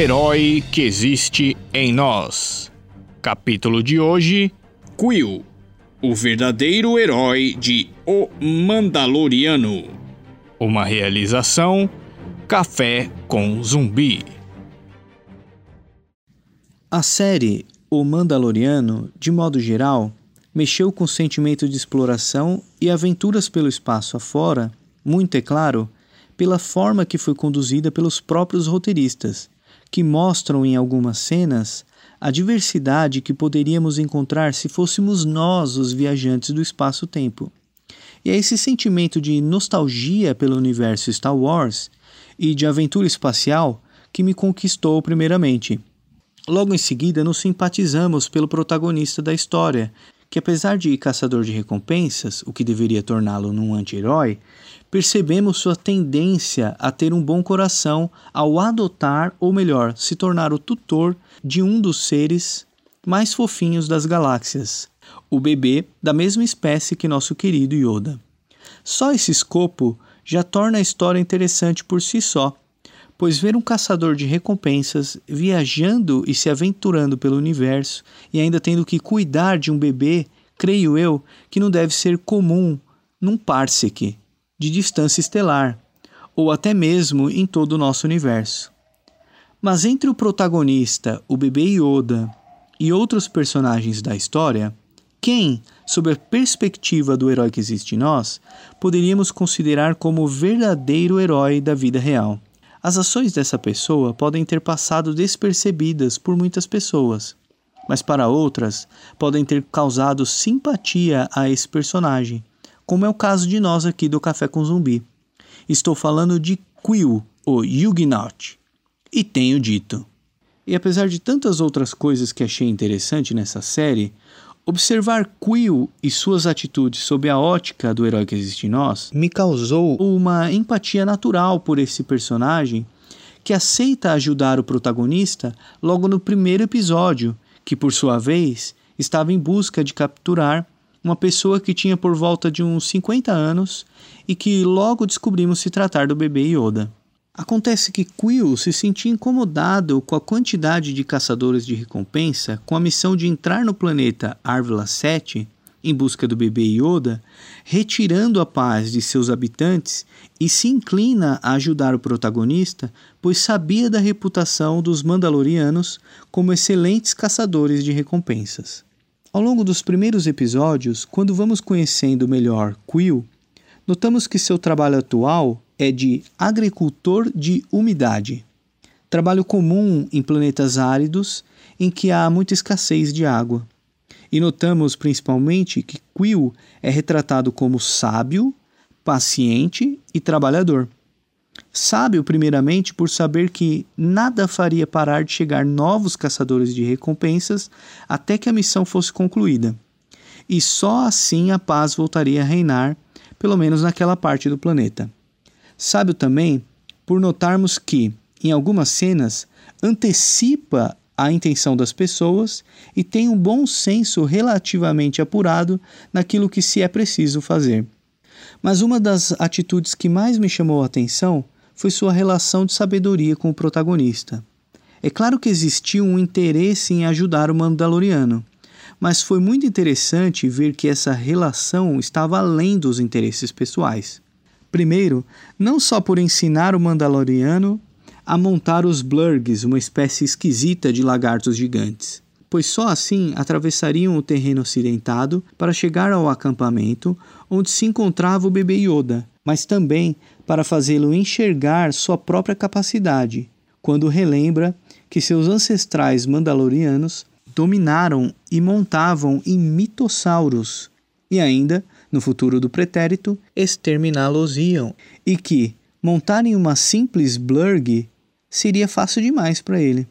herói que existe em nós. Capítulo de hoje: Quill, o verdadeiro herói de O Mandaloriano. Uma realização: Café com Zumbi. A série O Mandaloriano, de modo geral, mexeu com o sentimento de exploração e aventuras pelo espaço afora, muito é claro, pela forma que foi conduzida pelos próprios roteiristas, que mostram em algumas cenas a diversidade que poderíamos encontrar se fôssemos nós os viajantes do espaço-tempo. E é esse sentimento de nostalgia pelo universo Star Wars e de aventura espacial que me conquistou primeiramente. Logo em seguida, nos simpatizamos pelo protagonista da história, que apesar de caçador de recompensas, o que deveria torná-lo num anti-herói, percebemos sua tendência a ter um bom coração ao adotar, ou melhor, se tornar o tutor de um dos seres mais fofinhos das galáxias, o bebê da mesma espécie que nosso querido Yoda. Só esse escopo já torna a história interessante por si só pois ver um caçador de recompensas viajando e se aventurando pelo universo e ainda tendo que cuidar de um bebê, creio eu que não deve ser comum num parsec de distância estelar, ou até mesmo em todo o nosso universo. Mas entre o protagonista, o bebê Yoda, e outros personagens da história, quem, sob a perspectiva do herói que existe em nós, poderíamos considerar como o verdadeiro herói da vida real? As ações dessa pessoa podem ter passado despercebidas por muitas pessoas, mas para outras podem ter causado simpatia a esse personagem, como é o caso de nós aqui do Café com Zumbi. Estou falando de Quill, o Yugnaut. E tenho dito. E apesar de tantas outras coisas que achei interessante nessa série, Observar Quill e suas atitudes sob a ótica do herói que existe em nós me causou uma empatia natural por esse personagem que aceita ajudar o protagonista logo no primeiro episódio, que por sua vez estava em busca de capturar uma pessoa que tinha por volta de uns 50 anos e que logo descobrimos se tratar do bebê Yoda. Acontece que Quill se sentia incomodado com a quantidade de caçadores de recompensa com a missão de entrar no planeta Arvila 7 em busca do bebê Yoda, retirando a paz de seus habitantes e se inclina a ajudar o protagonista, pois sabia da reputação dos Mandalorianos como excelentes caçadores de recompensas. Ao longo dos primeiros episódios, quando vamos conhecendo melhor Quill, notamos que seu trabalho atual é de agricultor de umidade. Trabalho comum em planetas áridos em que há muita escassez de água. E notamos principalmente que Quill é retratado como sábio, paciente e trabalhador. Sábio, primeiramente, por saber que nada faria parar de chegar novos caçadores de recompensas até que a missão fosse concluída. E só assim a paz voltaria a reinar, pelo menos naquela parte do planeta. Sábio também por notarmos que, em algumas cenas, antecipa a intenção das pessoas e tem um bom senso relativamente apurado naquilo que se é preciso fazer. Mas uma das atitudes que mais me chamou a atenção foi sua relação de sabedoria com o protagonista. É claro que existia um interesse em ajudar o Mandaloriano, mas foi muito interessante ver que essa relação estava além dos interesses pessoais. Primeiro, não só por ensinar o Mandaloriano a montar os Blurgs, uma espécie esquisita de lagartos gigantes, pois só assim atravessariam o terreno acidentado para chegar ao acampamento onde se encontrava o bebê Yoda, mas também para fazê-lo enxergar sua própria capacidade, quando relembra que seus ancestrais mandalorianos dominaram e montavam em mitossauros, e ainda no futuro do pretérito, exterminá-los-iam, e que montarem uma simples blurg seria fácil demais para ele.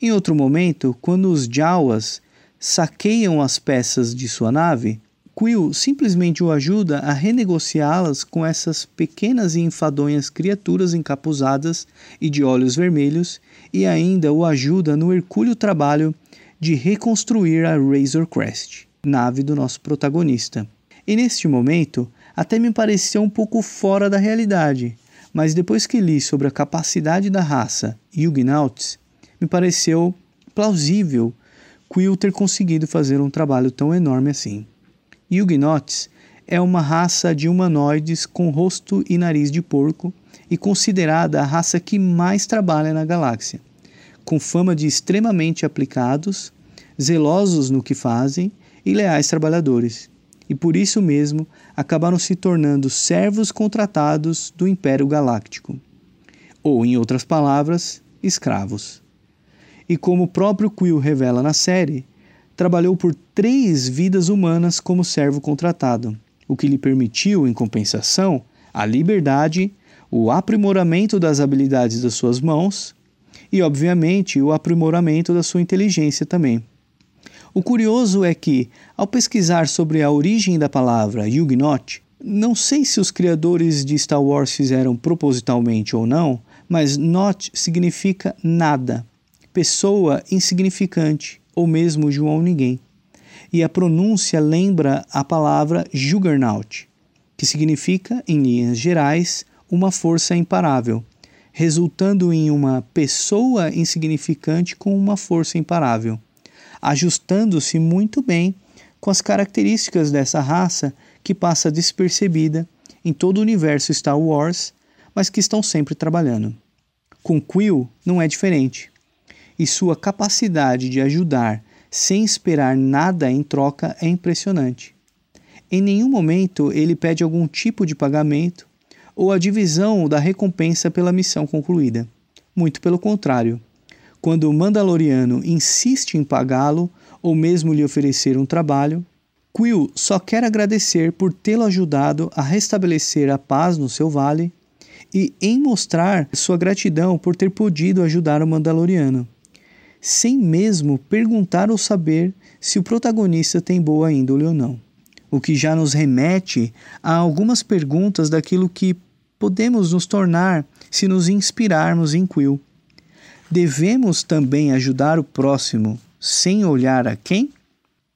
Em outro momento, quando os Jawas saqueiam as peças de sua nave, Quill simplesmente o ajuda a renegociá-las com essas pequenas e enfadonhas criaturas encapuzadas e de olhos vermelhos, e ainda o ajuda no hercúleo trabalho de reconstruir a Razor Crest, nave do nosso protagonista. E neste momento, até me pareceu um pouco fora da realidade, mas depois que li sobre a capacidade da raça Yugnauts me pareceu plausível Quill ter conseguido fazer um trabalho tão enorme assim. Huguenots é uma raça de humanoides com rosto e nariz de porco e considerada a raça que mais trabalha na galáxia, com fama de extremamente aplicados, zelosos no que fazem e leais trabalhadores. E por isso mesmo acabaram se tornando servos contratados do Império Galáctico, ou, em outras palavras, escravos e, como o próprio Quill revela na série, trabalhou por três vidas humanas como servo contratado, o que lhe permitiu, em compensação, a liberdade, o aprimoramento das habilidades das suas mãos e, obviamente, o aprimoramento da sua inteligência também. O curioso é que, ao pesquisar sobre a origem da palavra Huguenot, não sei se os criadores de Star Wars fizeram propositalmente ou não, mas not significa nada pessoa insignificante ou mesmo João Ninguém. E a pronúncia lembra a palavra Juggernaut, que significa, em linhas gerais, uma força imparável, resultando em uma pessoa insignificante com uma força imparável, ajustando-se muito bem com as características dessa raça que passa despercebida em todo o universo Star Wars, mas que estão sempre trabalhando. Com Quill não é diferente e sua capacidade de ajudar sem esperar nada em troca é impressionante. Em nenhum momento ele pede algum tipo de pagamento ou a divisão da recompensa pela missão concluída. Muito pelo contrário. Quando o Mandaloriano insiste em pagá-lo ou mesmo lhe oferecer um trabalho, Quill só quer agradecer por tê-lo ajudado a restabelecer a paz no seu vale e em mostrar sua gratidão por ter podido ajudar o Mandaloriano sem mesmo perguntar ou saber se o protagonista tem boa índole ou não. O que já nos remete a algumas perguntas daquilo que podemos nos tornar se nos inspirarmos em Quill. Devemos também ajudar o próximo sem olhar a quem?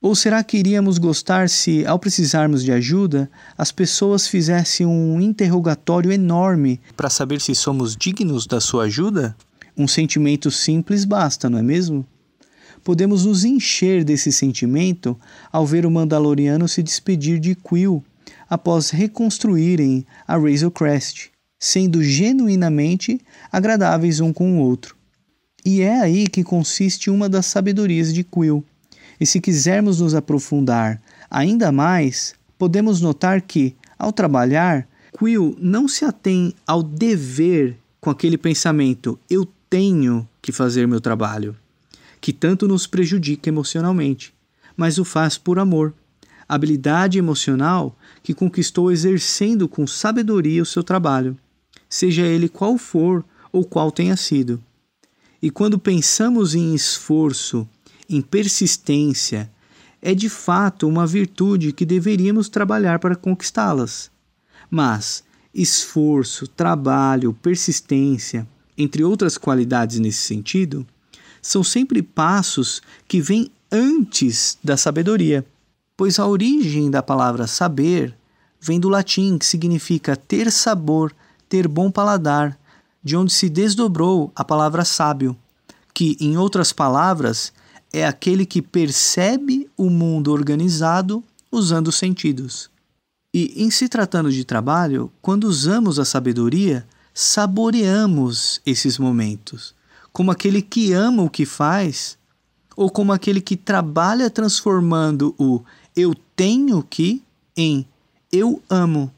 Ou será que iríamos gostar se, ao precisarmos de ajuda, as pessoas fizessem um interrogatório enorme para saber se somos dignos da sua ajuda? Um sentimento simples basta, não é mesmo? Podemos nos encher desse sentimento ao ver o Mandaloriano se despedir de Quill após reconstruírem a Razor Crest, sendo genuinamente agradáveis um com o outro. E é aí que consiste uma das sabedorias de Quill. E se quisermos nos aprofundar ainda mais, podemos notar que, ao trabalhar, Quill não se atém ao dever com aquele pensamento: eu tenho que fazer meu trabalho, que tanto nos prejudica emocionalmente, mas o faz por amor. Habilidade emocional que conquistou exercendo com sabedoria o seu trabalho, seja ele qual for ou qual tenha sido. E quando pensamos em esforço, em persistência, é de fato uma virtude que deveríamos trabalhar para conquistá-las. Mas esforço, trabalho, persistência, entre outras qualidades nesse sentido, são sempre passos que vêm antes da sabedoria, pois a origem da palavra saber vem do latim, que significa ter sabor, ter bom paladar, de onde se desdobrou a palavra sábio, que, em outras palavras, é aquele que percebe o mundo organizado usando os sentidos. E, em se tratando de trabalho, quando usamos a sabedoria, saboreamos esses momentos, como aquele que ama o que faz, ou como aquele que trabalha transformando o eu tenho que em eu amo,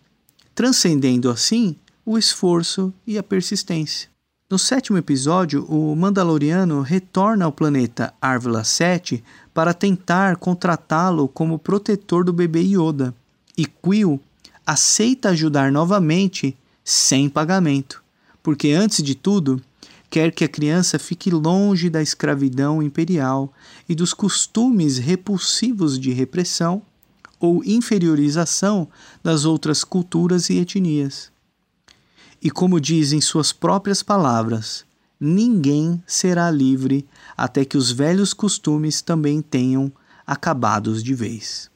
transcendendo assim o esforço e a persistência. No sétimo episódio, o Mandaloriano retorna ao planeta Arvila 7 para tentar contratá-lo como protetor do bebê Yoda, e Quill aceita ajudar novamente sem pagamento, porque antes de tudo, quer que a criança fique longe da escravidão imperial e dos costumes repulsivos de repressão ou inferiorização das outras culturas e etnias. E como diz em suas próprias palavras, ninguém será livre até que os velhos costumes também tenham acabados de vez.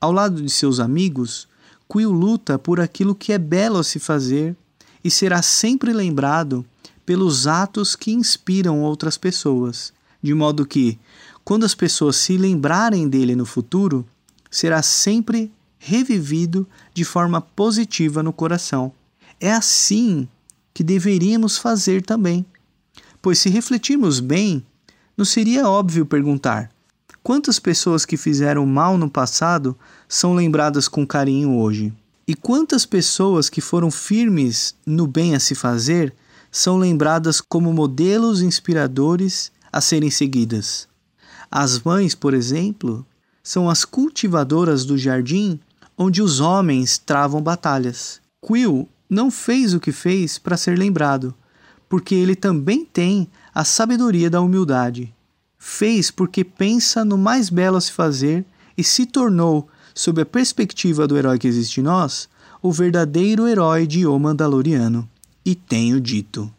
Ao lado de seus amigos, Quill luta por aquilo que é belo a se fazer e será sempre lembrado pelos atos que inspiram outras pessoas, de modo que, quando as pessoas se lembrarem dele no futuro, será sempre revivido de forma positiva no coração. É assim que deveríamos fazer também. Pois se refletirmos bem, não seria óbvio perguntar: quantas pessoas que fizeram mal no passado são lembradas com carinho hoje? E quantas pessoas que foram firmes no bem a se fazer são lembradas como modelos inspiradores a serem seguidas? As mães, por exemplo, são as cultivadoras do jardim onde os homens travam batalhas. Quill não fez o que fez para ser lembrado, porque ele também tem a sabedoria da humildade. Fez porque pensa no mais belo a se fazer e se tornou sob a perspectiva do herói que existe em nós, o verdadeiro herói de O Mandaloriano. E tenho dito.